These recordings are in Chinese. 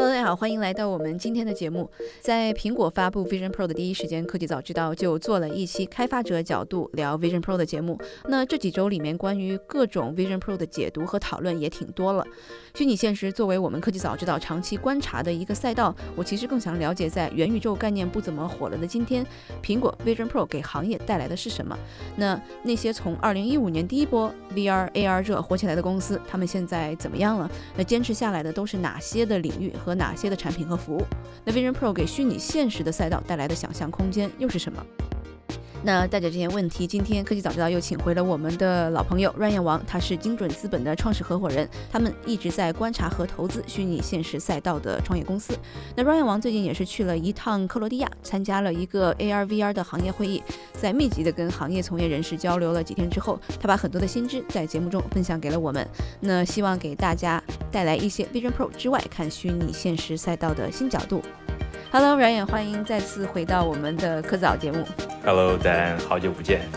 大家好，欢迎来到我们今天的节目。在苹果发布 Vision Pro 的第一时间，科技早知道就做了一期开发者角度聊 Vision Pro 的节目。那这几周里面，关于各种 Vision Pro 的解读和讨论也挺多了。虚拟现实作为我们科技早知道长期观察的一个赛道，我其实更想了解，在元宇宙概念不怎么火了的今天，苹果 Vision Pro 给行业带来的是什么？那那些从2015年第一波 VR AR 热火起来的公司，他们现在怎么样了？那坚持下来的都是哪些的领域和哪些的产品和服务？那 Vision Pro 给虚拟现实的赛道带来的想象空间又是什么？那带着这些问题，今天科技早知道又请回了我们的老朋友 Ryan 王，他是精准资本的创始合伙人，他们一直在观察和投资虚拟现实赛道的创业公司。那 Ryan 王最近也是去了一趟克罗地亚，参加了一个 AR VR 的行业会议，在密集的跟行业从业人士交流了几天之后，他把很多的新知在节目中分享给了我们。那希望给大家带来一些 Vision Pro 之外看虚拟现实赛道的新角度。Hello Ryan，欢迎再次回到我们的科早节目。Hello，Dan，好久不见。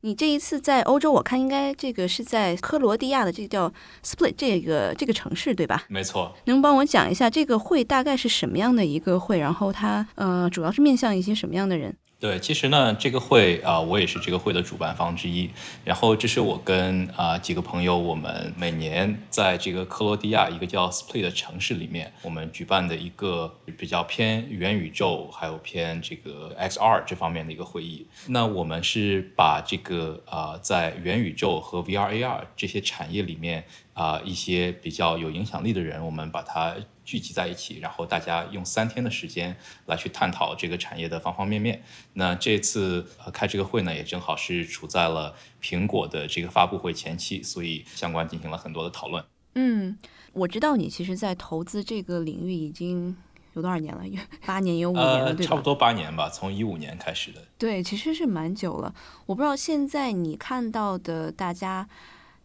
你这一次在欧洲，我看应该这个是在克罗地亚的这个叫 Split 这个这个城市，对吧？没错，能帮我讲一下这个会大概是什么样的一个会？然后它呃主要是面向一些什么样的人？对，其实呢，这个会啊、我也是这个会的主办方之一。然后这是我跟啊、几个朋友，我们每年在这个克罗地亚一个叫 Split 的城市里面，我们举办的一个比较偏元宇宙还有偏这个 XR 这方面的一个会议。那我们是把这个啊、在元宇宙和 VR、AR 这些产业里面啊、一些比较有影响力的人，我们把它聚集在一起，然后大家用三天的时间来去探讨这个产业的方方面面。那这次呃开这个会呢，也正好是处在了苹果的这个发布会前期，所以相关进行了很多的讨论。嗯，我知道你其实，在投资这个领域已经有多少年了？有八年，有五年了，呃，对？差不多八年吧，从一五年开始的。对，其实是蛮久了。我不知道现在你看到的大家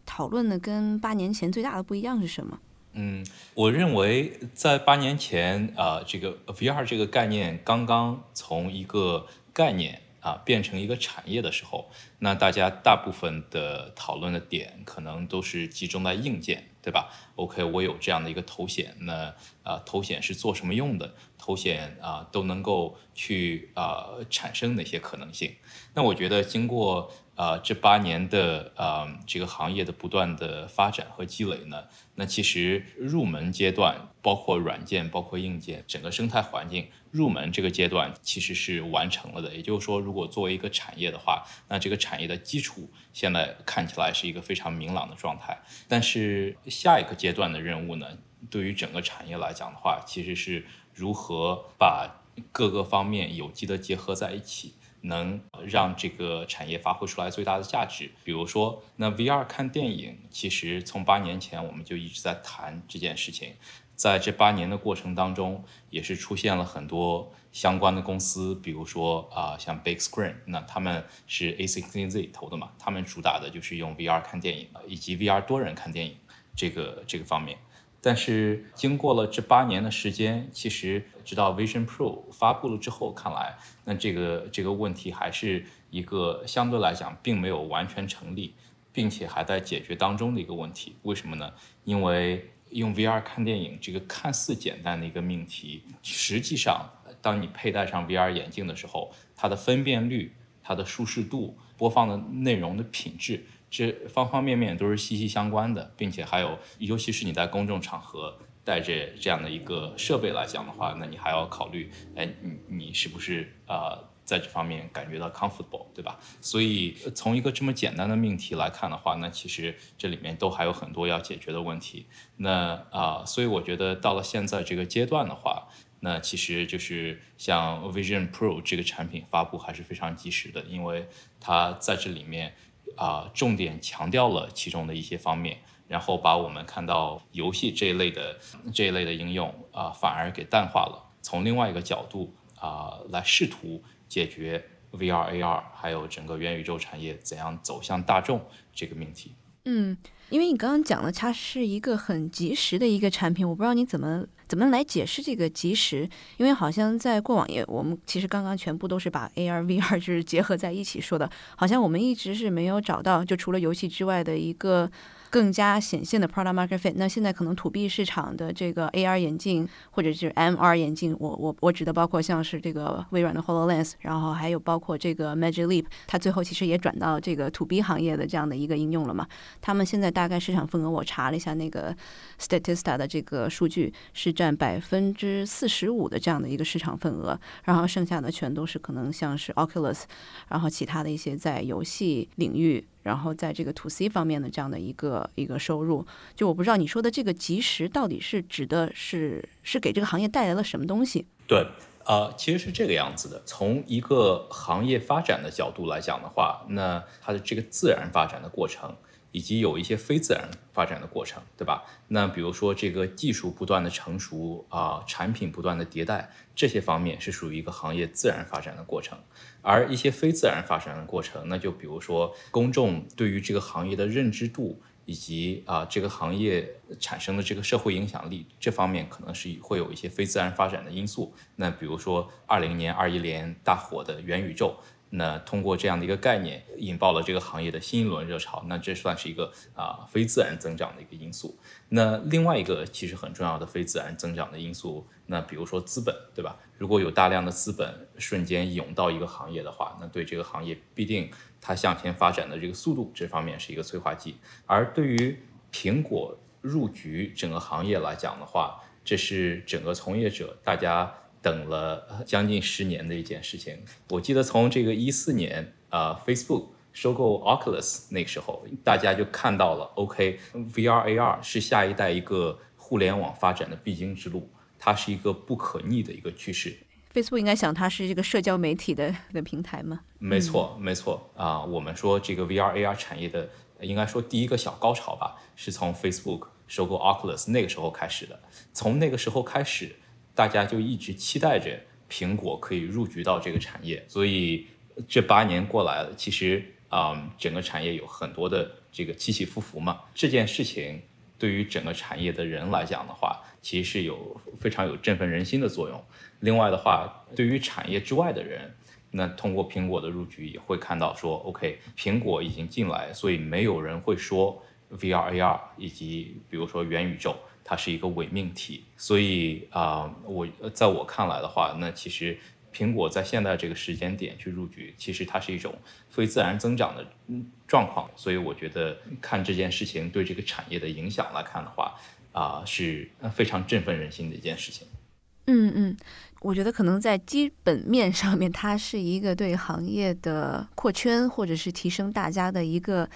讨论的跟八年前最大的不一样是什么？嗯，我认为在八年前，啊，这个 VR 这个概念刚刚从一个概念啊变成一个产业的时候，那大家大部分的讨论的点可能都是集中在硬件，对吧？OK，我有这样的一个头显，那啊头显是做什么用的？头显啊都能够去啊产生哪些可能性？那我觉得经过呃这八年的呃这个行业的不断的发展和积累呢，那其实入门阶段，包括软件，包括硬件，整个生态环境入门这个阶段其实是完成了的。也就是说，如果作为一个产业的话，那这个产业的基础现在看起来是一个非常明朗的状态。但是下一个阶段的任务呢，对于整个产业来讲的话，其实是如何把各个方面有机的结合在一起。能让这个产业发挥出来最大的价值。比如说，那 VR 看电影，其实从八年前我们就一直在谈这件事情，在这八年的过程当中，也是出现了很多相关的公司，比如说啊、像 Big Screen，那他们是 A16Z 投的嘛，他们主打的就是用 VR 看电影，以及 VR 多人看电影这个这个方面。但是经过了这八年的时间，其实直到 Vision Pro 发布了之后，看来那这个这个问题还是一个相对来讲并没有完全成立，并且还在解决当中的一个问题。为什么呢？因为用 VR 看电影这个看似简单的一个命题，实际上当你佩戴上 VR 眼镜的时候，它的分辨率、它的舒适度、播放的内容的品质。这方方面面都是息息相关的，并且还有，尤其是你在公众场合带着这样的一个设备来讲的话，那你还要考虑，哎，你你是不是呃在这方面感觉到 comfortable，对吧？所以从一个这么简单的命题来看的话，那其实这里面都还有很多要解决的问题。那啊、所以我觉得到了现在这个阶段的话，那其实就是像 Vision Pro 这个产品发布还是非常及时的，因为它在这里面啊、重点强调了其中的一些方面，然后把我们看到游戏这一类的这一类的应用啊、反而给淡化了，从另外一个角度啊、来试图解决 VR、AR 还有整个元宇宙产业怎样走向大众这个命题。嗯，因为你刚刚讲了，它是一个很及时的一个产品，我不知道你怎么怎么来解释这个及时，因为好像在过往也，我们其实刚刚全部都是把 AR、VR 就是结合在一起说的，好像我们一直是没有找到，就除了游戏之外的一个。更加显现的 product market fit。那现在可能 to B 市场的这个 AR 眼镜或者是 MR 眼镜，我我我指的包括像是这个微软的 Hololens，然后还有包括这个 Magic Leap，它最后其实也转到这个 to B 行业的这样的一个应用了嘛。他们现在大概市场份额，我查了一下那个 Statista 的这个数据，是占百分之四十五的这样的一个市场份额，然后剩下的全都是可能像是 Oculus，然后其他的一些在游戏领域。然后在这个 to C 方面的这样的一个一个收入，就我不知道你说的这个及时到底是指的是是给这个行业带来了什么东西？对，呃，其实是这个样子的。从一个行业发展的角度来讲的话，那它的这个自然发展的过程。以及有一些非自然发展的过程，对吧？那比如说这个技术不断的成熟啊，产品不断的迭代，这些方面是属于一个行业自然发展的过程。而一些非自然发展的过程，那就比如说公众对于这个行业的认知度，以及啊这个行业产生的这个社会影响力，这方面可能是会有一些非自然发展的因素。那比如说二零年、二一年大火的元宇宙。那通过这样的一个概念，引爆了这个行业的新一轮热潮，那这算是一个啊非自然增长的一个因素。那另外一个其实很重要的非自然增长的因素，那比如说资本，对吧？如果有大量的资本瞬间涌到一个行业的话，那对这个行业必定它向前发展的这个速度，这方面是一个催化剂。而对于苹果入局整个行业来讲的话，这是整个从业者大家。等了将近十年的一件事情，我记得从这个一四年啊，Facebook 收购 Oculus 那个时候，大家就看到了，OK，VR AR 是下一代一个互联网发展的必经之路，它是一个不可逆的一个趋势。Facebook 应该想它是这个社交媒体的的平台吗？没错，没错啊，我们说这个 VR AR 产业的，应该说第一个小高潮吧，是从 Facebook 收购 Oculus 那个时候开始的，从那个时候开始。大家就一直期待着苹果可以入局到这个产业，所以这八年过来了，其实啊，整个产业有很多的这个起起伏伏嘛。这件事情对于整个产业的人来讲的话，其实是有非常有振奋人心的作用。另外的话，对于产业之外的人，那通过苹果的入局，也会看到说，OK，苹果已经进来，所以没有人会说 VR、AR 以及比如说元宇宙。它是一个伪命题，所以啊，我在我看来的话，那其实苹果在现在这个时间点去入局，其实它是一种非自然增长的状况。所以我觉得看这件事情对这个产业的影响来看的话，啊，是非常振奋人心的一件事情。嗯嗯，我觉得可能在基本面上面，它是一个对行业的扩圈或者是提升大家的一个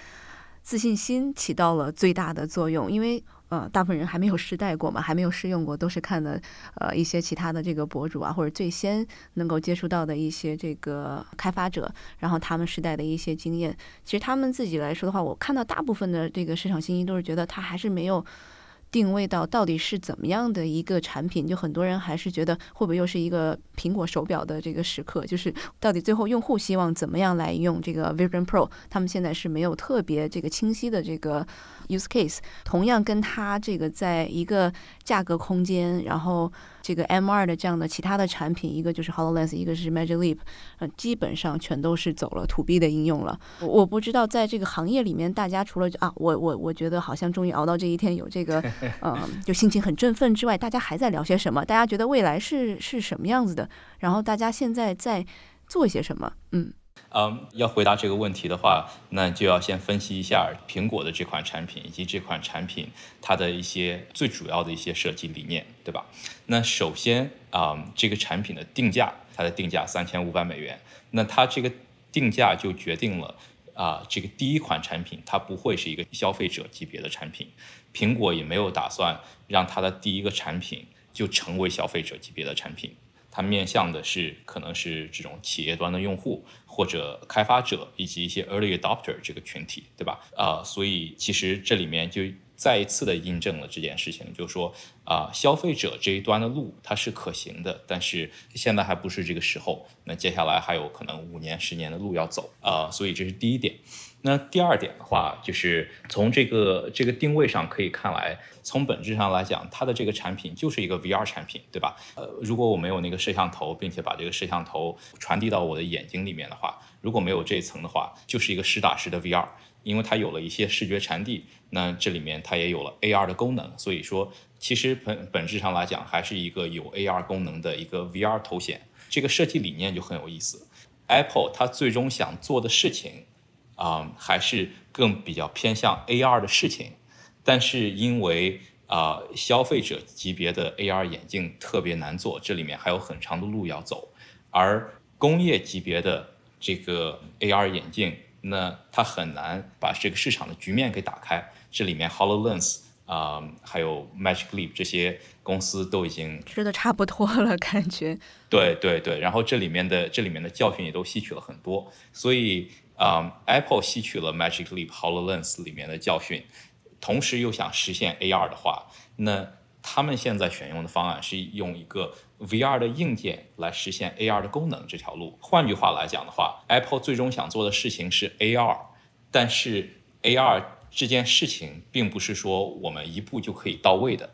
自信心起到了最大的作用，因为。呃，大部分人还没有试戴过嘛，还没有试用过，都是看的呃一些其他的这个博主啊，或者最先能够接触到的一些这个开发者，然后他们试戴的一些经验。其实他们自己来说的话，我看到大部分的这个市场信息都是觉得他还是没有。定位到到底是怎么样的一个产品，就很多人还是觉得会不会又是一个苹果手表的这个时刻？就是到底最后用户希望怎么样来用这个 Vision Pro？他们现在是没有特别这个清晰的这个 use case。同样跟它这个在一个价格空间，然后。这个 M 二的这样的其他的产品，一个就是 Hololens，一个是 Magic Leap，呃，基本上全都是走了 To B 的应用了。我不知道在这个行业里面，大家除了啊，我我我觉得好像终于熬到这一天，有这个，嗯，就心情很振奋之外，大家还在聊些什么？大家觉得未来是是什么样子的？然后大家现在在做些什么？嗯。嗯，要回答这个问题的话，那就要先分析一下苹果的这款产品以及这款产品它的一些最主要的一些设计理念，对吧？那首先啊，这个产品的定价，它的定价三千五百美元，那它这个定价就决定了啊，这个第一款产品它不会是一个消费者级别的产品，苹果也没有打算让它的第一个产品就成为消费者级别的产品。它面向的是可能是这种企业端的用户或者开发者以及一些 early adopter 这个群体，对吧？啊，所以其实这里面就再一次的印证了这件事情，就是说啊，消费者这一端的路它是可行的，但是现在还不是这个时候。那接下来还有可能五年、十年的路要走啊，所以这是第一点。那第二点的话，就是从这个这个定位上可以看来，从本质上来讲，它的这个产品就是一个 VR 产品，对吧？呃，如果我没有那个摄像头，并且把这个摄像头传递到我的眼睛里面的话，如果没有这一层的话，就是一个实打实的 VR，因为它有了一些视觉传递，那这里面它也有了 AR 的功能，所以说其实本本质上来讲，还是一个有 AR 功能的一个 VR 头显。这个设计理念就很有意思，Apple 它最终想做的事情。啊，还是更比较偏向 AR 的事情，但是因为啊，消费者级别的 AR 眼镜特别难做，这里面还有很长的路要走，而工业级别的这个 AR 眼镜，那它很难把这个市场的局面给打开，这里面 Hololens 啊，还有 Magic Leap 这些公司都已经吃的差不多了，感觉。对对对，然后这里面的这里面的教训也都吸取了很多，所以。啊，Apple 吸取了 Magic Leap Hololens 里面的教训，同时又想实现 AR 的话，那他们现在选用的方案是用一个 VR 的硬件来实现 AR 的功能这条路。换句话来讲的话，Apple 最终想做的事情是 AR，但是 AR 这件事情并不是说我们一步就可以到位的。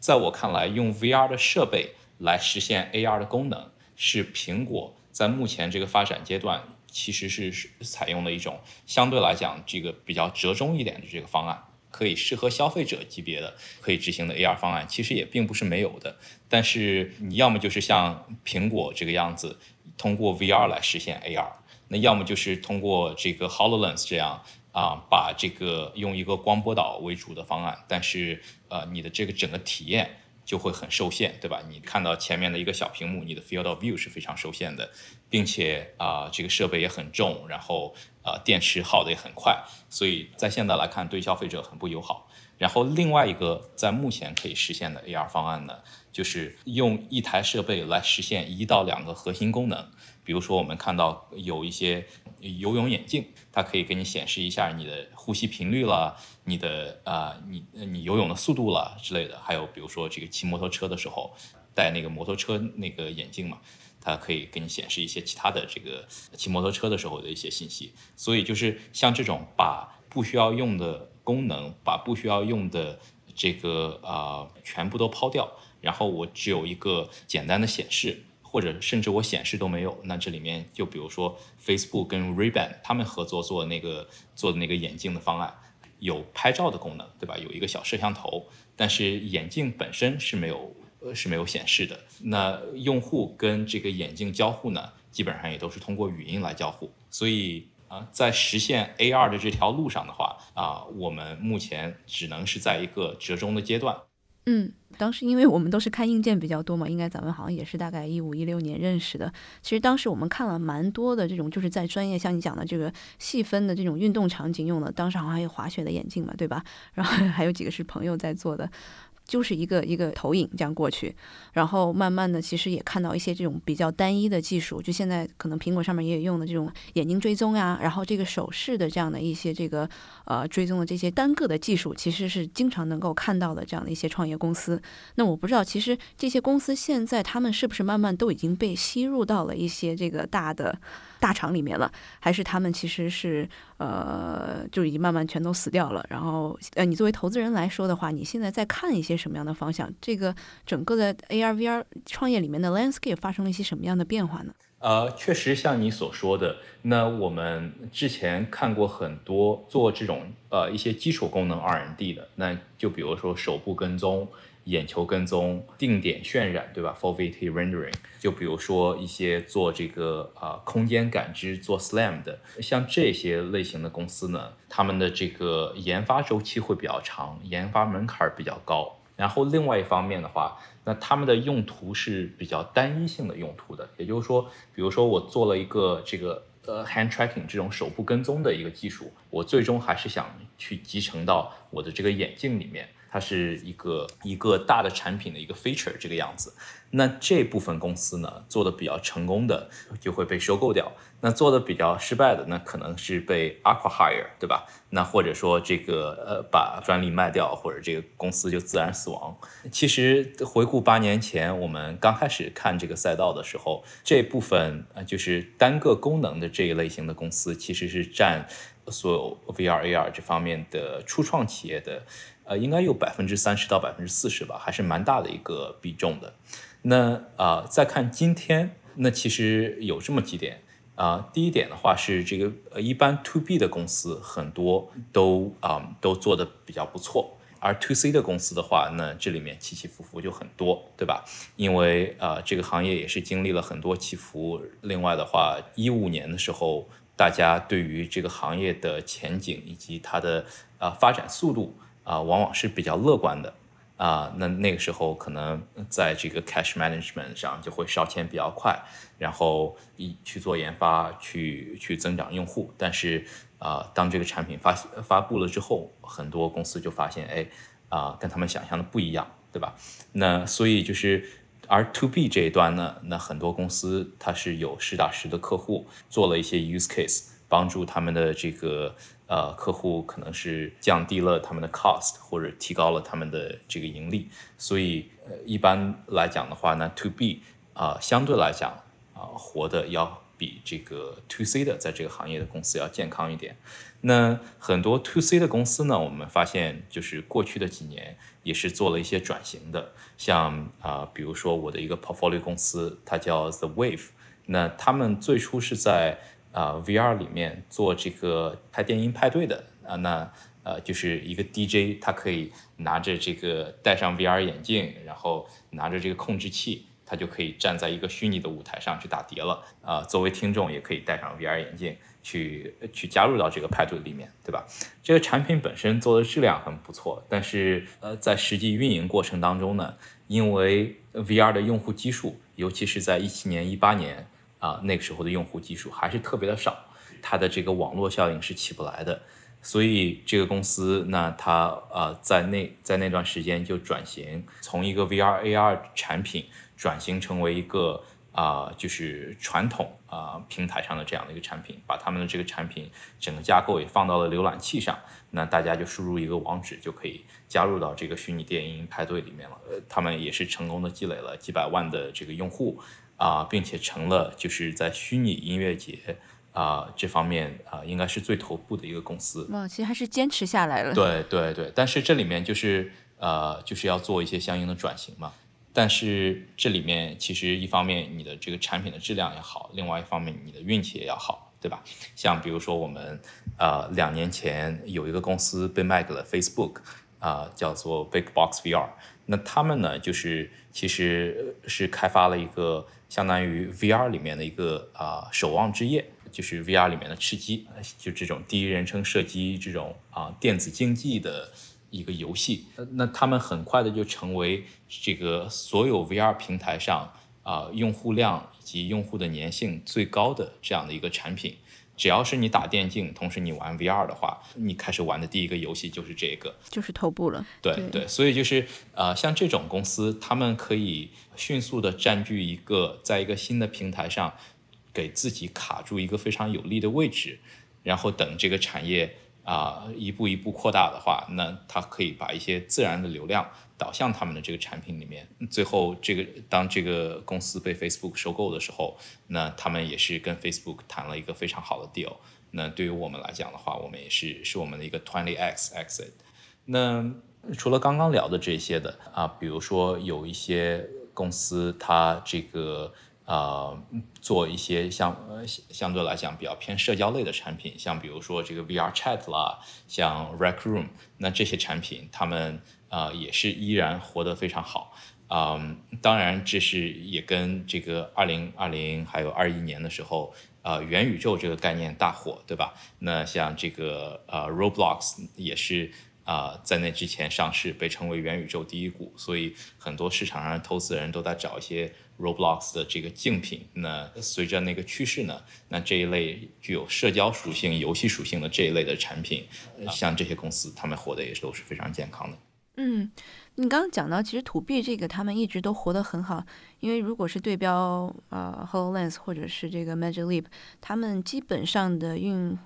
在我看来，用 VR 的设备来实现 AR 的功能，是苹果在目前这个发展阶段。其实是是采用了一种相对来讲这个比较折中一点的这个方案，可以适合消费者级别的可以执行的 AR 方案，其实也并不是没有的。但是你要么就是像苹果这个样子，通过 VR 来实现 AR，那要么就是通过这个 Hololens 这样啊，把这个用一个光波导为主的方案，但是呃，你的这个整个体验。就会很受限，对吧？你看到前面的一个小屏幕，你的 field of view 是非常受限的，并且啊，这个设备也很重，然后啊，电池耗的也很快，所以在现在来看，对消费者很不友好。然后另外一个在目前可以实现的 AR 方案呢，就是用一台设备来实现一到两个核心功能。比如说，我们看到有一些游泳眼镜，它可以给你显示一下你的呼吸频率了，你的啊，你你游泳的速度了之类的。还有比如说，这个骑摩托车的时候戴那个摩托车那个眼镜嘛，它可以给你显示一些其他的这个骑摩托车的时候的一些信息。所以就是像这种把不需要用的功能，把不需要用的这个啊全部都抛掉，然后我只有一个简单的显示。或者甚至我显示都没有，那这里面就比如说 Facebook 跟 Ray-Ban 他们合作做那个做的那个眼镜的方案，有拍照的功能，对吧？有一个小摄像头，但是眼镜本身是没有呃是没有显示的。那用户跟这个眼镜交互呢，基本上也都是通过语音来交互。所以啊，在实现 AR 的这条路上的话啊，我们目前只能是在一个折中的阶段。嗯，当时因为我们都是看硬件比较多嘛，应该咱们好像也是大概一五一六年认识的。其实当时我们看了蛮多的这种，就是在专业像你讲的这个细分的这种运动场景用的，当时好像还有滑雪的眼镜嘛，对吧？然后还有几个是朋友在做的。就是一个一个投影这样过去，然后慢慢的其实也看到一些这种比较单一的技术，就现在可能苹果上面也有用的这种眼睛追踪呀，然后这个手势的这样的一些这个呃追踪的这些单个的技术，其实是经常能够看到的这样的一些创业公司。那我不知道，其实这些公司现在他们是不是慢慢都已经被吸入到了一些这个大的。大厂里面了，还是他们其实是呃就已经慢慢全都死掉了。然后呃，你作为投资人来说的话，你现在在看一些什么样的方向？这个整个的 AR VR 创业里面的 landscape 发生了一些什么样的变化呢？呃，确实像你所说的，那我们之前看过很多做这种呃一些基础功能 R&D 的，那就比如说手部跟踪。眼球跟踪、定点渲染，对吧？Full VT Rendering，就比如说一些做这个啊空间感知、做 SLAM 的，像这些类型的公司呢，他们的这个研发周期会比较长，研发门槛比较高。然后另外一方面的话，那他们的用途是比较单一性的用途的，也就是说，比如说我做了一个这个呃 Hand Tracking 这种手部跟踪的一个技术，我最终还是想去集成到我的这个眼镜里面。它是一个一个大的产品的一个 feature 这个样子，那这部分公司呢做的比较成功的就会被收购掉，那做的比较失败的那可能是被 acquire 对吧？那或者说这个呃把专利卖掉，或者这个公司就自然死亡。其实回顾八年前我们刚开始看这个赛道的时候，这部分呃就是单个功能的这一类型的公司其实是占。所有 VR AR 这方面的初创企业的，呃，应该有百分之三十到百分之四十吧，还是蛮大的一个比重的。那啊，再看今天，那其实有这么几点啊。第一点的话是这个，呃，一般 To B 的公司很多都啊都做的比较不错。而 to C 的公司的话，那这里面起起伏伏就很多，对吧？因为呃，这个行业也是经历了很多起伏。另外的话，一五年的时候，大家对于这个行业的前景以及它的呃发展速度啊，往往是比较乐观的啊。那那个时候可能在这个 cash management 上就会烧钱比较快，然后一去做研发，去去增长用户，但是。啊，当这个产品发发布了之后，很多公司就发现，哎，啊，跟他们想象的不一样，对吧？那所以就是，而 to B 这一端呢，那很多公司它是有实打实的客户，做了一些 use case，帮助他们的这个呃客户可能是降低了他们的 cost，或者提高了他们的这个盈利。所以呃，一般来讲的话呢，to B 啊，相对来讲啊，活的要。比这个 to C 的在这个行业的公司要健康一点。那很多 to C 的公司呢，我们发现就是过去的几年也是做了一些转型的。像啊，比如说我的一个 portfolio 公司，它叫 The Wave。那他们最初是在啊 VR 里面做这个拍电音派对的啊。那呃，就是一个 DJ，他可以拿着这个戴上 VR 眼镜，然后拿着这个控制器。他就可以站在一个虚拟的舞台上去打碟了，啊，作为听众也可以戴上 VR 眼镜去去加入到这个派对里面，对吧？这个产品本身做的质量很不错，但是呃，在实际运营过程当中呢，因为 VR 的用户基数，尤其是在一七年、一八年啊那个时候的用户基数还是特别的少，它的这个网络效应是起不来的，所以这个公司那它呃在那在那段时间就转型，从一个 VR AR 产品。转型成为一个啊，就是传统啊平台上的这样的一个产品，把他们的这个产品整个架构也放到了浏览器上，那大家就输入一个网址就可以加入到这个虚拟电音派对里面了。呃，他们也是成功的积累了几百万的这个用户啊，并且成了就是在虚拟音乐节啊这方面啊应该是最头部的一个公司。哇，其实还是坚持下来了。对对对，但是这里面就是呃就是要做一些相应的转型嘛。但是这里面其实一方面你的这个产品的质量也好，另外一方面你的运气也要好，对吧？像比如说我们呃两年前有一个公司被卖给了 Facebook，啊叫做 Big Box VR，那他们呢就是其实是开发了一个相当于 VR 里面的一个啊守望之夜，就是 VR 里面的吃鸡，就这种第一人称射击这种啊电子竞技的。一个游戏，那他们很快的就成为这个所有 VR 平台上啊用户量以及用户的粘性最高的这样的一个产品。只要是你打电竞，同时你玩 VR 的话，你开始玩的第一个游戏就是这个，就是头部了。对对，所以就是呃，像这种公司，他们可以迅速的占据一个在一个新的平台上，给自己卡住一个非常有利的位置，然后等这个产业。啊，一步一步扩大的话，那它可以把一些自然的流量导向他们的这个产品里面。最后，这个当这个公司被 Facebook 收购的时候，那他们也是跟 Facebook 谈了一个非常好的 deal。那对于我们来讲的话，我们也是是我们的一个 twenty x exit。那除了刚刚聊的这些的啊，比如说有一些公司，它这个。呃，做一些相呃相对来讲比较偏社交类的产品，像比如说这个 VR Chat 啦，像 Rec Room，那这些产品，他们呃也是依然活得非常好。嗯，当然这是也跟这个二零二零还有二一年的时候，呃元宇宙这个概念大火，对吧？那像这个呃 Roblox 也是。啊，在那之前上市，被称为元宇宙第一股，所以很多市场上的投资人都在找一些 Roblox 的这个竞品。那随着那个趋势呢，那这一类具有社交属性、游戏属性的这一类的产品，像这些公司，他们活的也都是非常健康的。嗯，你刚刚讲到，其实土 B 这个他们一直都活得很好，因为如果是对标呃 Hololens 或者是这个 Magic Leap，他们基本上的运。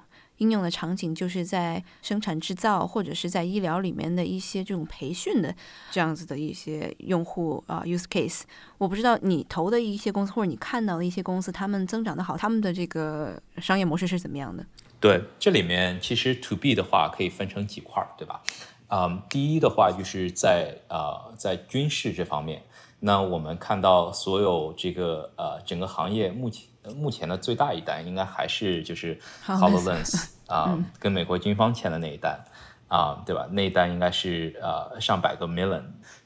应用的场景就是在生产制造或者是在医疗里面的一些这种培训的这样子的一些用户啊 use case。我不知道你投的一些公司或者你看到的一些公司，他们增长的好，他们的这个商业模式是怎么样的？对，这里面其实 To B 的话可以分成几块儿，对吧？嗯，第一的话就是在呃在军事这方面，那我们看到所有这个呃整个行业目前目前的最大一单应该还是就是 Hololens 啊，跟美国军方签的那一单啊，对吧？那一单应该是呃上百个 million。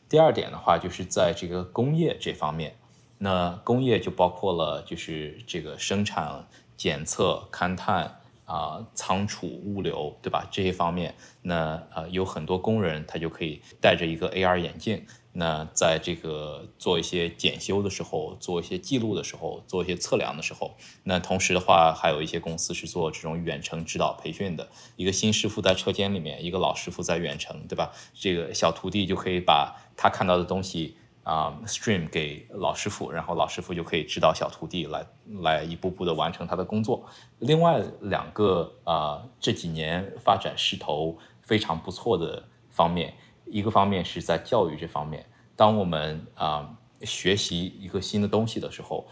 第二点的话就是在这个工业这方面，那工业就包括了就是这个生产、检测、勘探。啊，仓储、物流，对吧？这些方面，那呃，有很多工人，他就可以戴着一个 AR 眼镜，那在这个做一些检修的时候，做一些记录的时候，做一些测量的时候，那同时的话，还有一些公司是做这种远程指导培训的，一个新师傅在车间里面，一个老师傅在远程，对吧？这个小徒弟就可以把他看到的东西。啊，stream 给老师傅，然后老师傅就可以指导小徒弟来来一步步的完成他的工作。另外两个啊，这几年发展势头非常不错的方面，一个方面是在教育这方面，当我们啊学习一个新的东西的时候，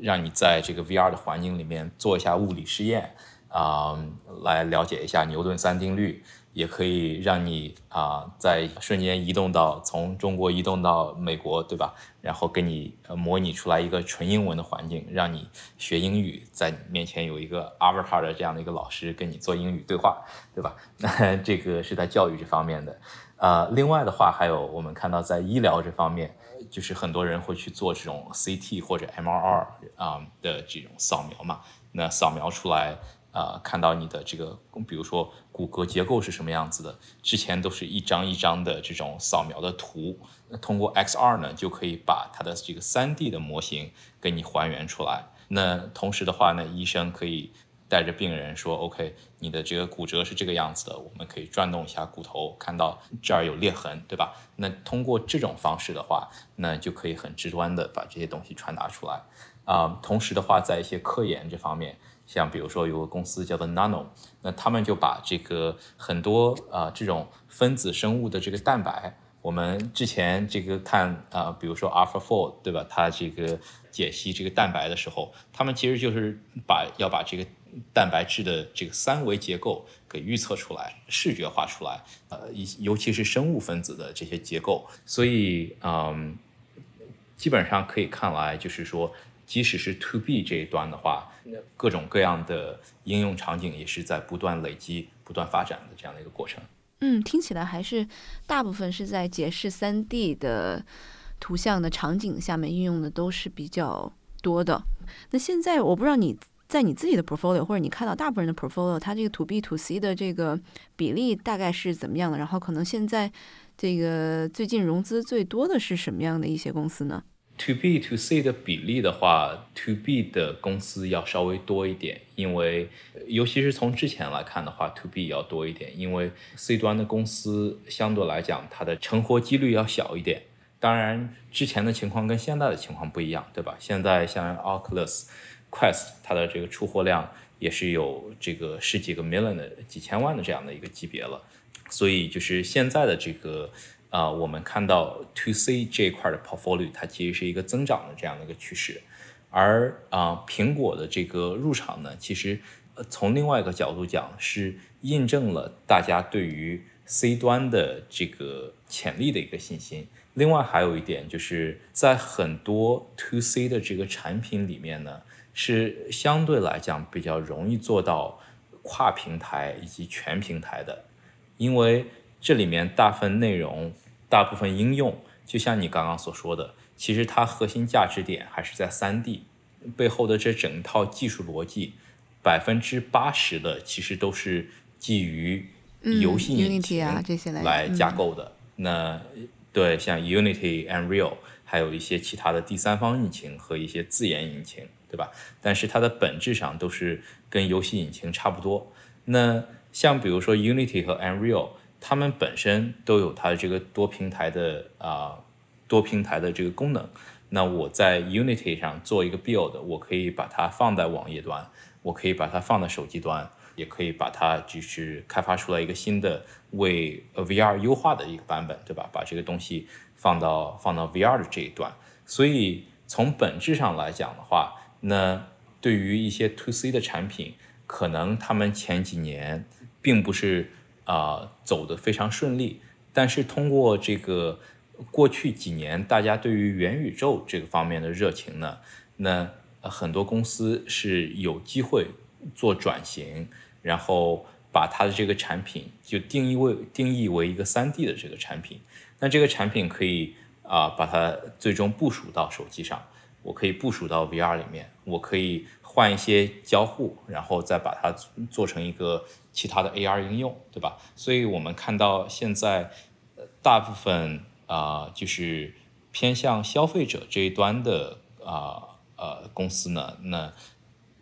让你在这个 VR 的环境里面做一下物理实验啊，来了解一下牛顿三定律。也可以让你啊，在瞬间移动到从中国移动到美国，对吧？然后给你模拟出来一个纯英文的环境，让你学英语，在你面前有一个 avatar 的这样的一个老师跟你做英语对话，对吧？那 这个是在教育这方面的。呃，另外的话，还有我们看到在医疗这方面，就是很多人会去做这种 CT 或者 MRI 啊的这种扫描嘛，那扫描出来。啊，看到你的这个，比如说骨骼结构是什么样子的，之前都是一张一张的这种扫描的图，那通过 XR 呢，就可以把它的这个 3D 的模型给你还原出来。那同时的话呢，医生可以带着病人说，OK，你的这个骨折是这个样子的，我们可以转动一下骨头，看到这儿有裂痕，对吧？那通过这种方式的话，那就可以很直观的把这些东西传达出来。啊，同时的话，在一些科研这方面。像比如说有个公司叫做 Nano，那他们就把这个很多啊这种分子生物的这个蛋白，我们之前这个看啊，比如说 AlphaFold 对吧？它这个解析这个蛋白的时候，他们其实就是把要把这个蛋白质的这个三维结构给预测出来，视觉化出来，呃，尤其是生物分子的这些结构，所以嗯，基本上可以看来就是说。即使是 To B 这一端的话，各种各样的应用场景也是在不断累积、不断发展的这样的一个过程。嗯，听起来还是大部分是在解释三 D 的图像的场景下面应用的都是比较多的。那现在我不知道你在你自己的 portfolio 或者你看到大部分人的 portfolio，它这个 To B To C 的这个比例大概是怎么样的？然后可能现在这个最近融资最多的是什么样的一些公司呢？To B to C 的比例的话，To B 的公司要稍微多一点，因为尤其是从之前来看的话，To B 要多一点，因为 C 端的公司相对来讲它的成活几率要小一点。当然，之前的情况跟现在的情况不一样，对吧？现在像 Oculus Quest 它的这个出货量也是有这个十几个 million 的几千万的这样的一个级别了，所以就是现在的这个。啊，我们看到 To C 这一块的 portfolio，它其实是一个增长的这样的一个趋势，而啊，苹果的这个入场呢，其实从另外一个角度讲，是印证了大家对于 C 端的这个潜力的一个信心。另外还有一点，就是在很多 To C 的这个产品里面呢，是相对来讲比较容易做到跨平台以及全平台的，因为。这里面大部分内容、大部分应用，就像你刚刚所说的，其实它核心价值点还是在三 D 背后的这整套技术逻辑，百分之八十的其实都是基于游戏引擎来架构的。那对，像 Unity、Unreal，还有一些其他的第三方引擎和一些自研引擎，对吧？但是它的本质上都是跟游戏引擎差不多。那像比如说 Unity 和 Unreal。他们本身都有它的这个多平台的啊多平台的这个功能。那我在 Unity 上做一个 build，我可以把它放在网页端，我可以把它放在手机端，也可以把它就是开发出来一个新的为 VR 优化的一个版本，对吧？把这个东西放到放到 VR 的这一端。所以从本质上来讲的话，那对于一些 To C 的产品，可能他们前几年并不是啊走的非常顺利，但是通过这个过去几年大家对于元宇宙这个方面的热情呢，那很多公司是有机会做转型，然后把它的这个产品就定义为定义为一个三 D 的这个产品，那这个产品可以啊把它最终部署到手机上。我可以部署到 VR 里面，我可以换一些交互，然后再把它做成一个其他的 AR 应用，对吧？所以我们看到现在大部分啊，就是偏向消费者这一端的啊呃公司呢，那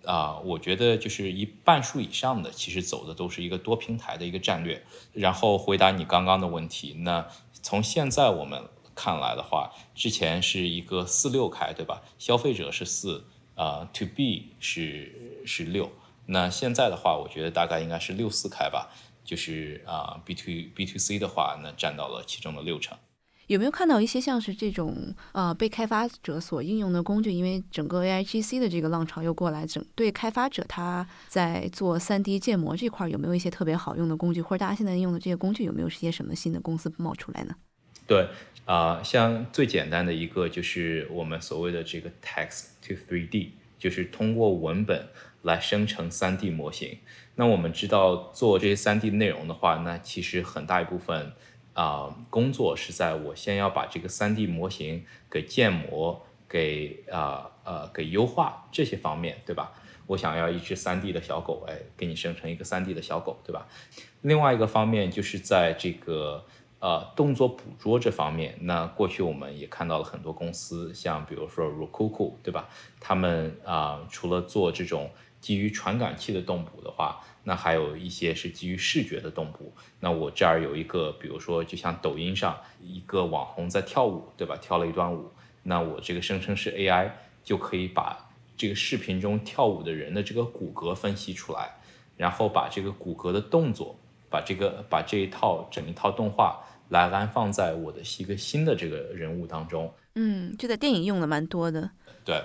啊，我觉得就是一半数以上的，其实走的都是一个多平台的一个战略。然后回答你刚刚的问题，那从现在我们。看来的话，之前是一个四六开，对吧？消费者是四，呃，to B 是是六。那现在的话，我觉得大概应该是六四开吧。就是啊，B to B to C 的话，那占到了其中的六成。有没有看到一些像是这种呃被开发者所应用的工具？因为整个 AIGC 的这个浪潮又过来，整对开发者他在做 3D 建模这块有没有一些特别好用的工具？或者大家现在用的这些工具有没有一些什么新的公司冒出来呢？对。啊，像最简单的一个就是我们所谓的这个 text to 3D，就是通过文本来生成 3D 模型。那我们知道做这些 3D 内容的话，那其实很大一部分啊工作是在我先要把这个 3D 模型给建模、给啊呃给优化这些方面，对吧？我想要一只 3D 的小狗，哎，给你生成一个 3D 的小狗，对吧？另外一个方面就是在这个。呃，动作捕捉这方面，那过去我们也看到了很多公司，像比如说 Roku，对吧？他们啊，除了做这种基于传感器的动捕的话，那还有一些是基于视觉的动捕。那我这儿有一个，比如说就像抖音上一个网红在跳舞，对吧？跳了一段舞，那我这个声称是 AI 就可以把这个视频中跳舞的人的这个骨骼分析出来，然后把这个骨骼的动作。把这个把这一套整一套动画来安放在我的一个新的这个人物当中，嗯，就在电影用的蛮多的。对，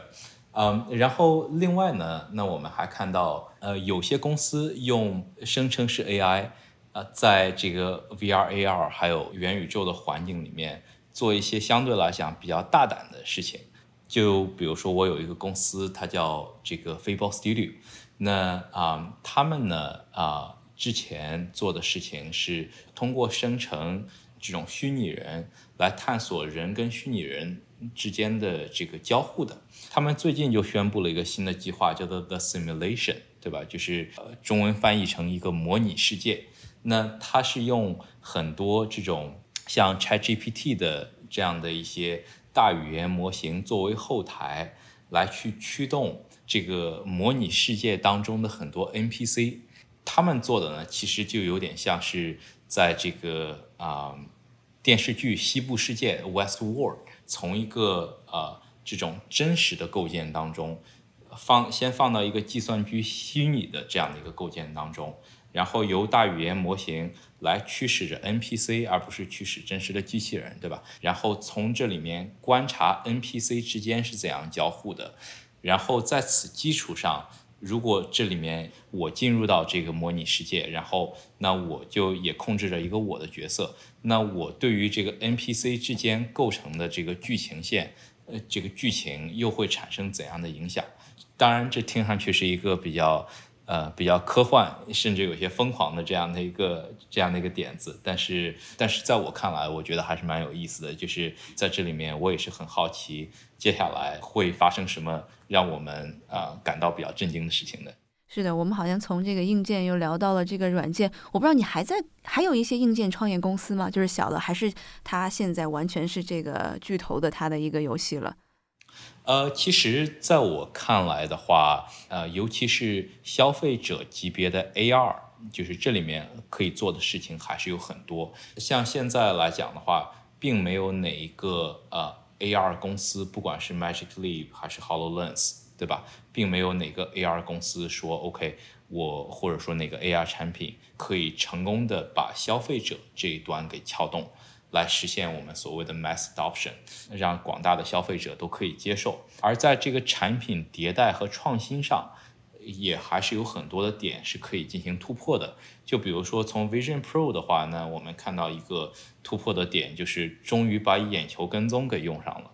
嗯，然后另外呢，那我们还看到，呃，有些公司用声称是 AI，呃，在这个 VR、AR 还有元宇宙的环境里面做一些相对来讲比较大胆的事情。就比如说，我有一个公司，它叫这个 Fable Studio，那啊，他们呢啊。之前做的事情是通过生成这种虚拟人来探索人跟虚拟人之间的这个交互的。他们最近就宣布了一个新的计划，叫做 The Simulation，对吧？就是呃中文翻译成一个模拟世界。那它是用很多这种像 ChatGPT 的这样的一些大语言模型作为后台来去驱动这个模拟世界当中的很多 NPC。他们做的呢，其实就有点像是在这个啊电视剧《西部世界》（West World） 从一个呃这种真实的构建当中放先放到一个计算机虚拟的这样的一个构建当中，然后由大语言模型来驱使着 NPC，而不是驱使真实的机器人，对吧？然后从这里面观察 NPC 之间是怎样交互的，然后在此基础上。如果这里面我进入到这个模拟世界，然后那我就也控制着一个我的角色，那我对于这个 NPC 之间构成的这个剧情线，呃，这个剧情又会产生怎样的影响？当然，这听上去是一个比较。呃，比较科幻，甚至有些疯狂的这样的一个这样的一个点子，但是，但是在我看来，我觉得还是蛮有意思的。就是在这里面，我也是很好奇，接下来会发生什么让我们啊感到比较震惊的事情的。是的，我们好像从这个硬件又聊到了这个软件。我不知道你还在还有一些硬件创业公司吗？就是小的，还是它现在完全是这个巨头的它的一个游戏了？呃，其实在我看来的话，呃，尤其是消费者级别的 AR，就是这里面可以做的事情还是有很多。像现在来讲的话，并没有哪一个呃 AR 公司，不管是 Magic Leap 还是 Hololens，对吧？并没有哪个 AR 公司说 OK，我或者说哪个 AR 产品可以成功的把消费者这一端给撬动。来实现我们所谓的 mass adoption，让广大的消费者都可以接受。而在这个产品迭代和创新上，也还是有很多的点是可以进行突破的。就比如说从 Vision Pro 的话，呢我们看到一个突破的点，就是终于把眼球跟踪给用上了。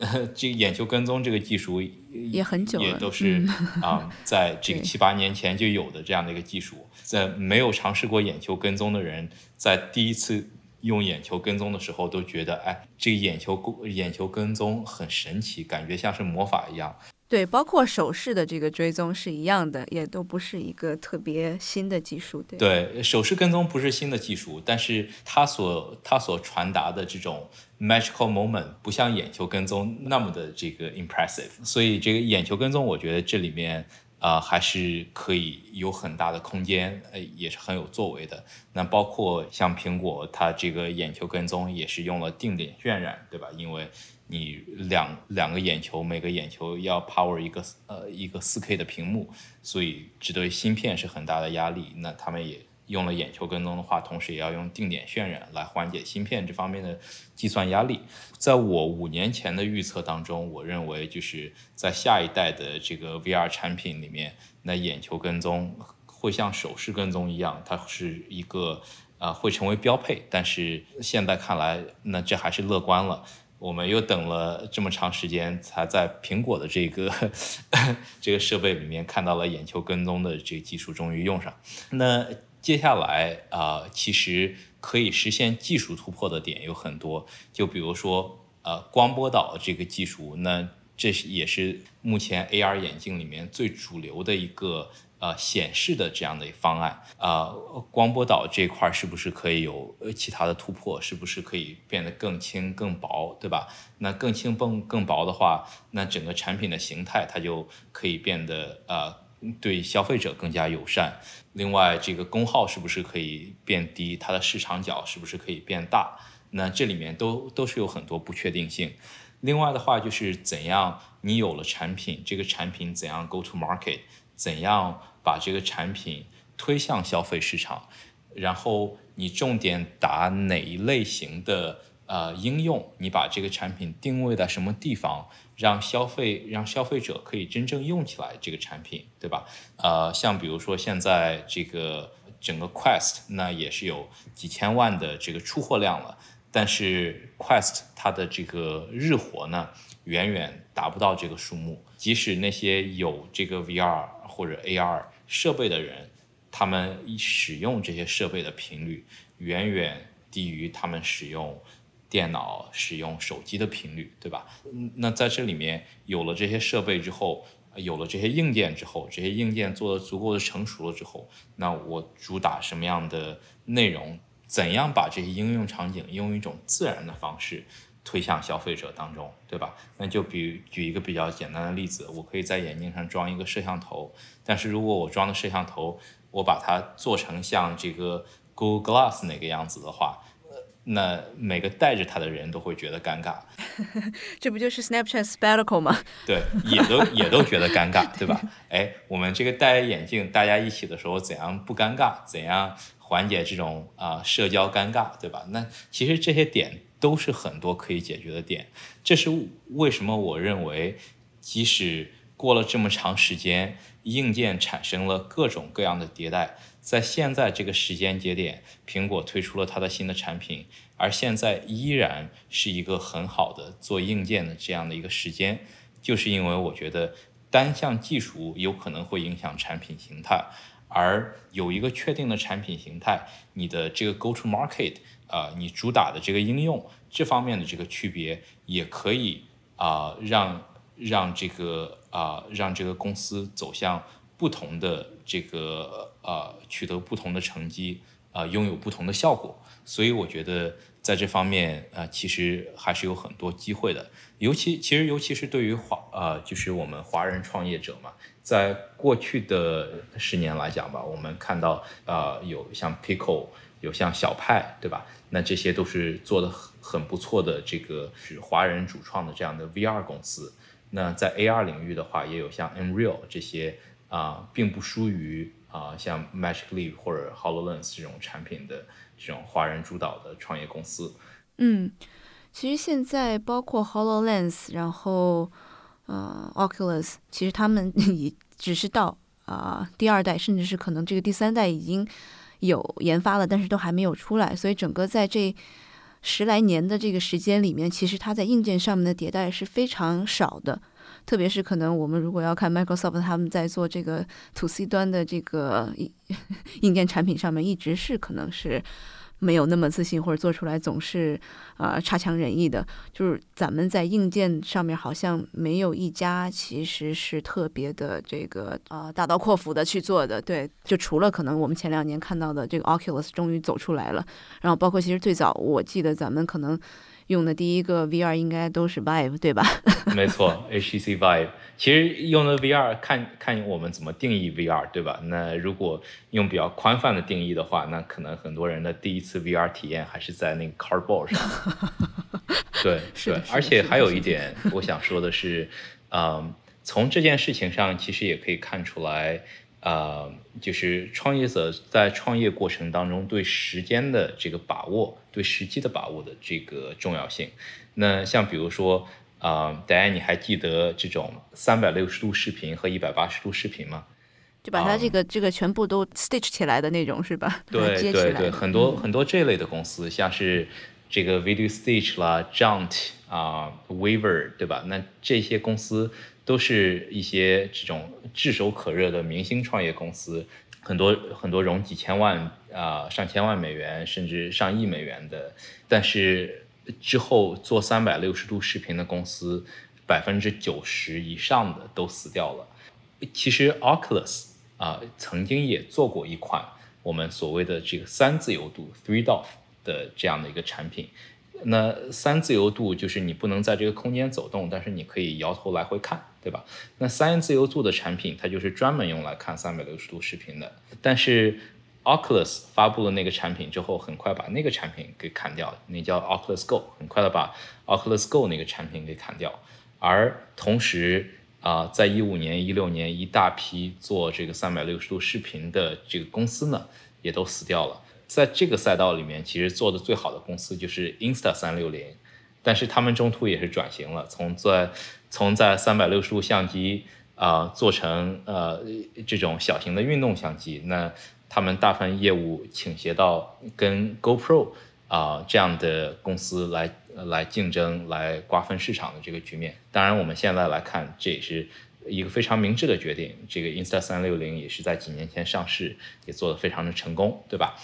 这个眼球跟踪这个技术也很久了，也都是 啊，在这个七八年前就有的这样的一个技术。在没有尝试过眼球跟踪的人，在第一次用眼球跟踪的时候，都觉得哎，这个眼球眼球跟踪很神奇，感觉像是魔法一样。对，包括手势的这个追踪是一样的，也都不是一个特别新的技术。对，手势跟踪不是新的技术，但是它所它所传达的这种 magical moment 不像眼球跟踪那么的这个 impressive，所以这个眼球跟踪，我觉得这里面啊还是可以有很大的空间，呃，也是很有作为的。那包括像苹果，它这个眼球跟踪也是用了定点渲染，对吧？因为你两两个眼球，每个眼球要 power 一个呃一个四 K 的屏幕，所以这对芯片是很大的压力。那他们也用了眼球跟踪的话，同时也要用定点渲染来缓解芯片这方面的计算压力。在我五年前的预测当中，我认为就是在下一代的这个 VR 产品里面，那眼球跟踪会像手势跟踪一样，它是一个啊会成为标配。但是现在看来，那这还是乐观了。我们又等了这么长时间，才在苹果的这个 这个设备里面看到了眼球跟踪的这个技术终于用上。那接下来啊，其实可以实现技术突破的点有很多，就比如说呃光波导这个技术，那这也是目前 AR 眼镜里面最主流的一个。呃，显示的这样的方案，呃，光波导这块是不是可以有其他的突破？是不是可以变得更轻更薄，对吧？那更轻更更薄的话，那整个产品的形态它就可以变得呃对消费者更加友善。另外，这个功耗是不是可以变低？它的市场角是不是可以变大？那这里面都都是有很多不确定性。另外的话，就是怎样你有了产品，这个产品怎样 go to market，怎样？把这个产品推向消费市场，然后你重点打哪一类型的呃应用？你把这个产品定位在什么地方，让消费让消费者可以真正用起来这个产品，对吧？呃，像比如说现在这个整个 Quest 那也是有几千万的这个出货量了，但是 Quest 它的这个日活呢远远达不到这个数目，即使那些有这个 VR。或者 AR 设备的人，他们使用这些设备的频率远远低于他们使用电脑、使用手机的频率，对吧？那在这里面有了这些设备之后，有了这些硬件之后，这些硬件做的足够的成熟了之后，那我主打什么样的内容？怎样把这些应用场景用一种自然的方式？推向消费者当中，对吧？那就比举一个比较简单的例子，我可以在眼镜上装一个摄像头，但是如果我装的摄像头，我把它做成像这个 Google Glass 那个样子的话，那每个带着它的人都会觉得尴尬。这不就是 Snapchat Spectacle 吗？对，也都也都觉得尴尬，对吧？哎，我们这个戴眼镜，大家一起的时候怎样不尴尬？怎样缓解这种啊社交尴尬，对吧？那其实这些点。都是很多可以解决的点，这是为什么我认为，即使过了这么长时间，硬件产生了各种各样的迭代，在现在这个时间节点，苹果推出了它的新的产品，而现在依然是一个很好的做硬件的这样的一个时间，就是因为我觉得单项技术有可能会影响产品形态，而有一个确定的产品形态，你的这个 go to market。啊，你主打的这个应用这方面的这个区别，也可以啊，让让这个啊，让这个公司走向不同的这个呃，取得不同的成绩啊，拥有不同的效果。所以我觉得在这方面啊，其实还是有很多机会的。尤其其实尤其是对于华呃，就是我们华人创业者嘛，在过去的十年来讲吧，我们看到啊，有像 Pico。有像小派，对吧？那这些都是做的很很不错的，这个是华人主创的这样的 VR 公司。那在 AR 领域的话，也有像 Unreal 这些啊，并不输于啊像 Magic Leap 或者 Hololens 这种产品的这种华人主导的创业公司。嗯，其实现在包括 Hololens，然后呃 Oculus，其实他们 也只是到啊第二代，甚至是可能这个第三代已经有研发了，但是都还没有出来。所以整个在这十来年的这个时间里面，其实它在硬件上面的迭代是非常少的。特别是可能我们如果要看 Microsoft 他们在做这个 To C 端的这个硬 件产品上面，一直是可能是。没有那么自信，或者做出来总是，呃，差强人意的。就是咱们在硬件上面好像没有一家其实是特别的这个呃大刀阔斧的去做的。对，就除了可能我们前两年看到的这个 Oculus 终于走出来了，然后包括其实最早我记得咱们可能。用的第一个 VR 应该都是 Vive 对吧？没错，HTC Vive。其实用的 VR 看看我们怎么定义 VR 对吧？那如果用比较宽泛的定义的话，那可能很多人的第一次 VR 体验还是在那个 Cardboard 上。对对，而且还有一点 我想说的是，嗯，从这件事情上其实也可以看出来。呃，就是创业者在创业过程当中对时间的这个把握，对时机的把握的这个重要性。那像比如说，啊，大家你还记得这种三百六十度视频和一百八十度视频吗？就把它这个这个全部都 stitch 起来的那种是吧？对对对，很多很多这类的公司，像是这个 Video Stitch 啦，Jaunt 啊，Weaver 对吧？那这些公司。都是一些这种炙手可热的明星创业公司，很多很多融几千万啊上千万美元甚至上亿美元的，但是之后做三百六十度视频的公司，百分之九十以上的都死掉了。其实 Oculus 啊曾经也做过一款我们所谓的这个三自由度 Three DoF 的这样的一个产品。那三自由度就是你不能在这个空间走动，但是你可以摇头来回看，对吧？那三自由度的产品，它就是专门用来看三百六十度视频的。但是 Oculus 发布了那个产品之后，很快把那个产品给砍掉，那叫 Oculus Go，很快的把 Oculus Go 那个产品给砍掉。而同时啊，在一五年、一六年，一大批做这个三百六十度视频的这个公司呢，也都死掉了。在这个赛道里面，其实做的最好的公司就是 Insta 三六零，但是他们中途也是转型了，从在从在三百六十度相机啊做成呃这种小型的运动相机，那他们大部分业务倾斜到跟 GoPro 啊这样的公司来来竞争，来瓜分市场的这个局面。当然，我们现在来看，这也是一个非常明智的决定。这个 Insta 三六零也是在几年前上市，也做得非常的成功，对吧？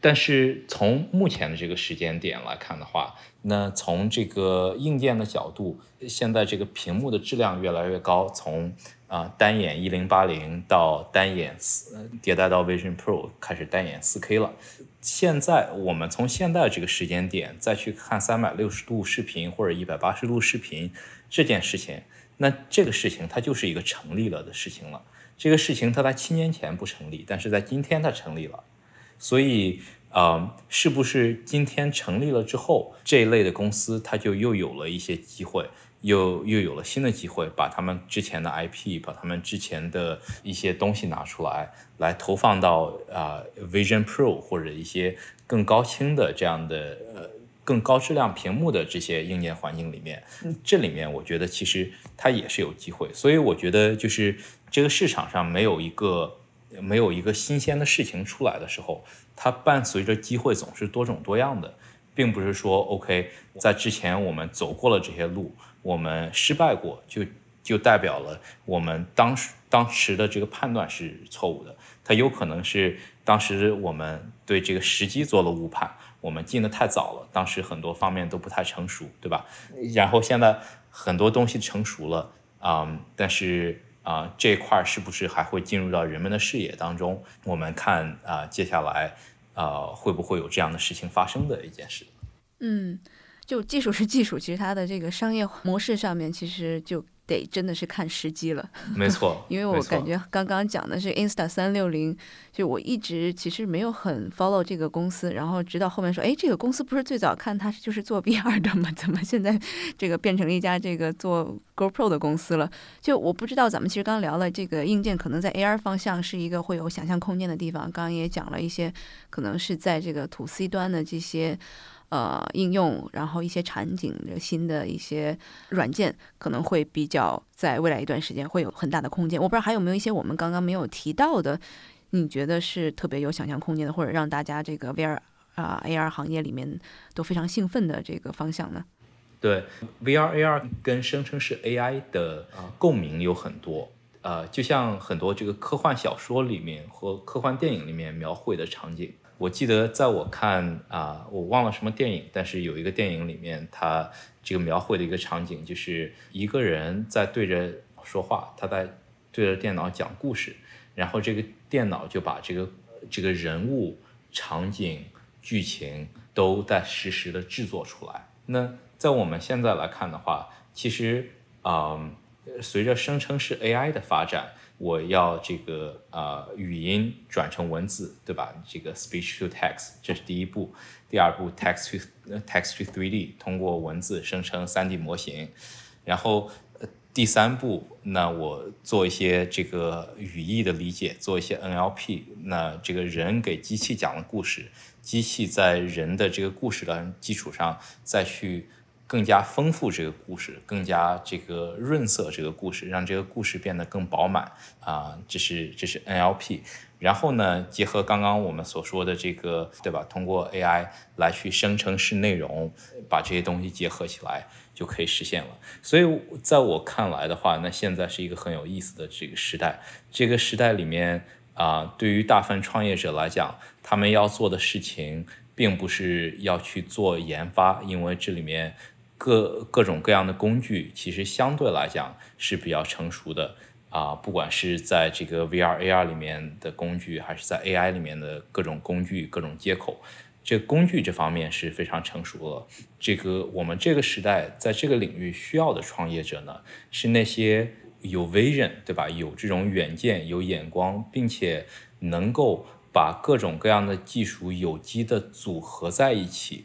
但是从目前的这个时间点来看的话，那从这个硬件的角度，现在这个屏幕的质量越来越高，从啊单眼一零八零到单眼四迭代到 Vision Pro 开始单眼四 K 了。现在我们从现在这个时间点再去看三百六十度视频或者一百八十度视频这件事情，那这个事情它就是一个成立了的事情了。这个事情它在七年前不成立，但是在今天它成立了。所以，呃，是不是今天成立了之后，这一类的公司它就又有了一些机会，又又有了新的机会，把他们之前的 IP，把他们之前的一些东西拿出来，来投放到啊 Vision Pro 或者一些更高清的这样的呃更高质量屏幕的这些硬件环境里面？这里面我觉得其实它也是有机会。所以我觉得就是这个市场上没有一个。没有一个新鲜的事情出来的时候，它伴随着机会总是多种多样的，并不是说 OK，在之前我们走过了这些路，我们失败过，就就代表了我们当时当时的这个判断是错误的。它有可能是当时我们对这个时机做了误判，我们进的太早了，当时很多方面都不太成熟，对吧？然后现在很多东西成熟了，嗯，但是。啊，这一块是不是还会进入到人们的视野当中？我们看啊，接下来啊，会不会有这样的事情发生的一件事？嗯，就技术是技术，其实它的这个商业模式上面，其实就。得真的是看时机了，没错，因为我感觉刚刚讲的是 Insta 三六零，就我一直其实没有很 follow 这个公司，然后直到后面说，哎，这个公司不是最早看它就是做 VR 的吗？怎么现在这个变成了一家这个做 GoPro 的公司了？就我不知道，咱们其实刚聊了这个硬件，可能在 AR 方向是一个会有想象空间的地方，刚刚也讲了一些，可能是在这个 To C 端的这些。呃应用，然后一些场景的新的一些软件，可能会比较在未来一段时间会有很大的空间。我不知道还有没有一些我们刚刚没有提到的，你觉得是特别有想象空间的，或者让大家这个 VR 啊 AR 行业里面都非常兴奋的这个方向呢？对，VR AR 跟声称是 AI 的共鸣有很多。呃，就像很多这个科幻小说里面和科幻电影里面描绘的场景，我记得在我看啊，我忘了什么电影，但是有一个电影里面，它这个描绘的一个场景就是一个人在对着说话，他在对着电脑讲故事，然后这个电脑就把这个这个人物、场景、剧情都在实时的制作出来。那在我们现在来看的话，其实啊。随着生成式 AI 的发展，我要这个呃语音转成文字，对吧？这个 speech to text 这是第一步。第二步 text to text to 3D 通过文字生成 3D 模型。然后第三步，那我做一些这个语义的理解，做一些 NLP。那这个人给机器讲的故事，机器在人的这个故事的基础上再去。更加丰富这个故事，更加这个润色这个故事，让这个故事变得更饱满啊！这是这是 NLP。然后呢，结合刚刚我们所说的这个，对吧？通过 AI 来去生成式内容，把这些东西结合起来，就可以实现了。所以在我看来的话，那现在是一个很有意思的这个时代。这个时代里面啊，对于大部分创业者来讲，他们要做的事情，并不是要去做研发，因为这里面。各各种各样的工具，其实相对来讲是比较成熟的啊，不管是在这个 VR AR 里面的工具，还是在 AI 里面的各种工具、各种接口，这工具这方面是非常成熟了。这个我们这个时代在这个领域需要的创业者呢，是那些有 vision，对吧？有这种远见、有眼光，并且能够把各种各样的技术有机的组合在一起，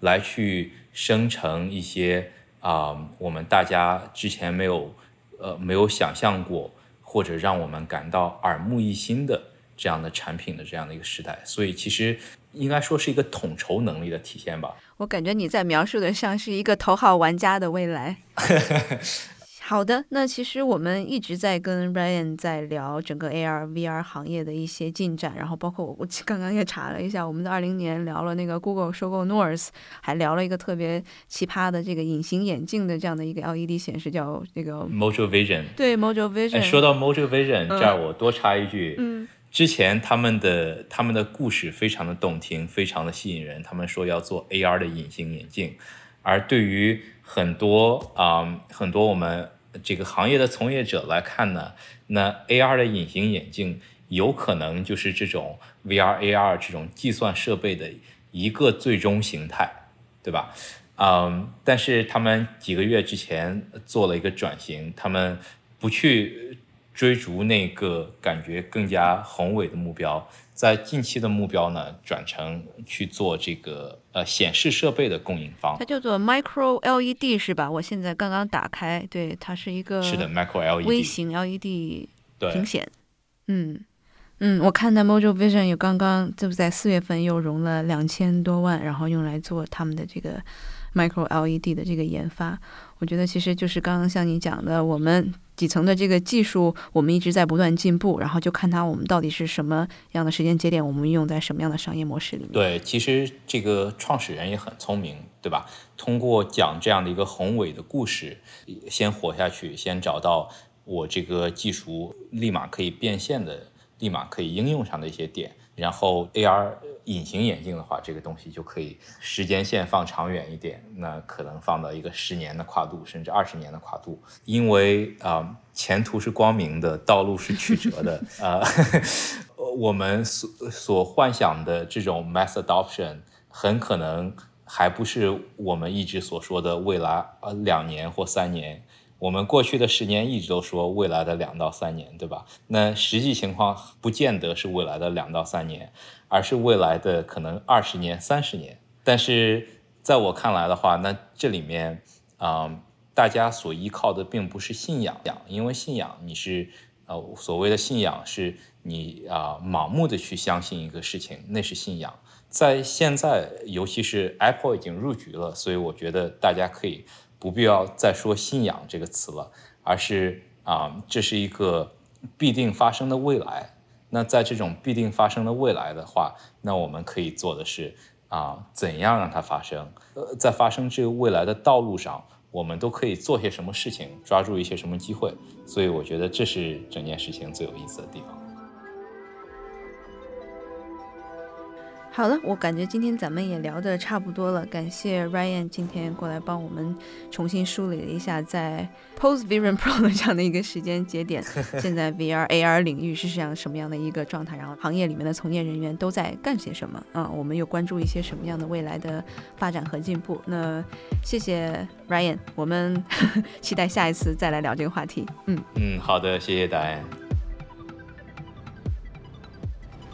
来去。生成一些啊，我们大家之前没有呃没有想象过，或者让我们感到耳目一新的这样的产品的这样的一个时代，所以其实应该说是一个统筹能力的体现吧。我感觉你在描述的像是一个头号玩家的未来。好的，那其实我们一直在跟 Ryan 在聊整个 AR VR 行业的一些进展，然后包括我我刚刚也查了一下，我们在二零年聊了那个 Google 收购 North，还聊了一个特别奇葩的这个隐形眼镜的这样的一个 LED 显示，叫那个 Mojo Vision。对 Mojo Vision。说到 Mojo Vision，这儿我多插一句，嗯，之前他们的他们的故事非常的动听，非常的吸引人，他们说要做 AR 的隐形眼镜，而对于很多啊很多我们。这个行业的从业者来看呢，那 AR 的隐形眼镜有可能就是这种 VR AR 这种计算设备的一个最终形态，对吧？嗯，但是他们几个月之前做了一个转型，他们不去追逐那个感觉更加宏伟的目标。在近期的目标呢，转成去做这个呃显示设备的供应方，它叫做 Micro LED 是吧？我现在刚刚打开，对，它是一个是的 Micro LED 微型 LED 屏显，嗯嗯，我看到 Mojo Vision 有刚刚就在四月份又融了两千多万，然后用来做他们的这个 Micro LED 的这个研发。我觉得其实就是刚刚像你讲的，我们。底层的这个技术，我们一直在不断进步，然后就看它我们到底是什么样的时间节点，我们用在什么样的商业模式里面。对，其实这个创始人也很聪明，对吧？通过讲这样的一个宏伟的故事，先活下去，先找到我这个技术立马可以变现的、立马可以应用上的一些点，然后 AR。隐形眼镜的话，这个东西就可以时间线放长远一点，那可能放到一个十年的跨度，甚至二十年的跨度，因为啊，前途是光明的，道路是曲折的 呃。我们所所幻想的这种 mass adoption，很可能还不是我们一直所说的未来呃两年或三年。我们过去的十年一直都说未来的两到三年，对吧？那实际情况不见得是未来的两到三年，而是未来的可能二十年、三十年。但是在我看来的话，那这里面啊，大家所依靠的并不是信仰，因为信仰你是呃所谓的信仰是你啊盲目的去相信一个事情，那是信仰。在现在，尤其是 Apple 已经入局了，所以我觉得大家可以不必要再说信仰这个词了，而是啊，这是一个必定发生的未来。那在这种必定发生的未来的话，那我们可以做的是啊，怎样让它发生？呃，在发生这个未来的道路上，我们都可以做些什么事情，抓住一些什么机会？所以我觉得这是整件事情最有意思的地方。好了，我感觉今天咱们也聊得差不多了。感谢 Ryan 今天过来帮我们重新梳理了一下，在 Post Vision Pro 的这样的一个时间节点，现在 VR AR 领域是这样什么样的一个状态，然后行业里面的从业人员都在干些什么啊？我们又关注一些什么样的未来的发展和进步？那谢谢 Ryan，我们 期待下一次再来聊这个话题。嗯嗯，好的，谢谢答案。